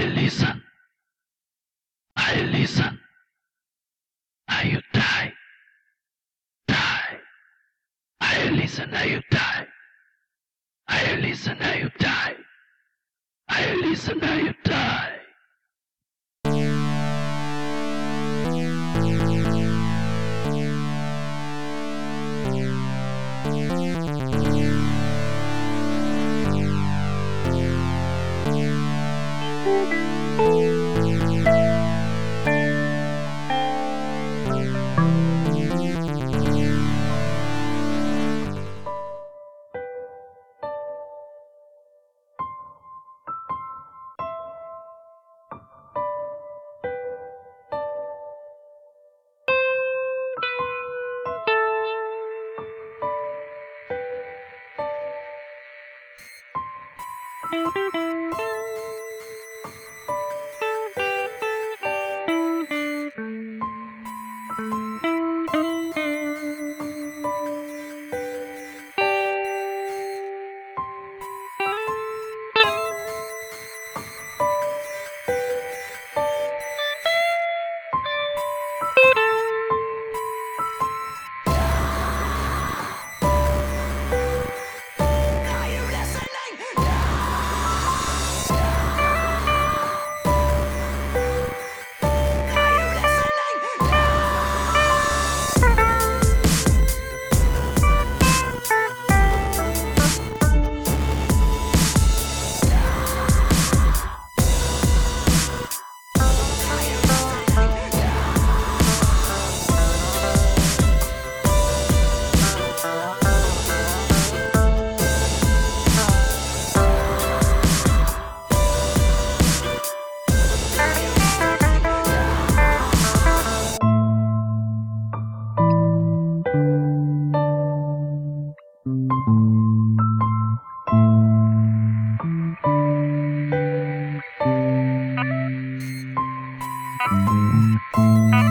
I listen. I listen. Now you die. Die. I listen, now you die. I listen, now you die. I listen, now you die. Música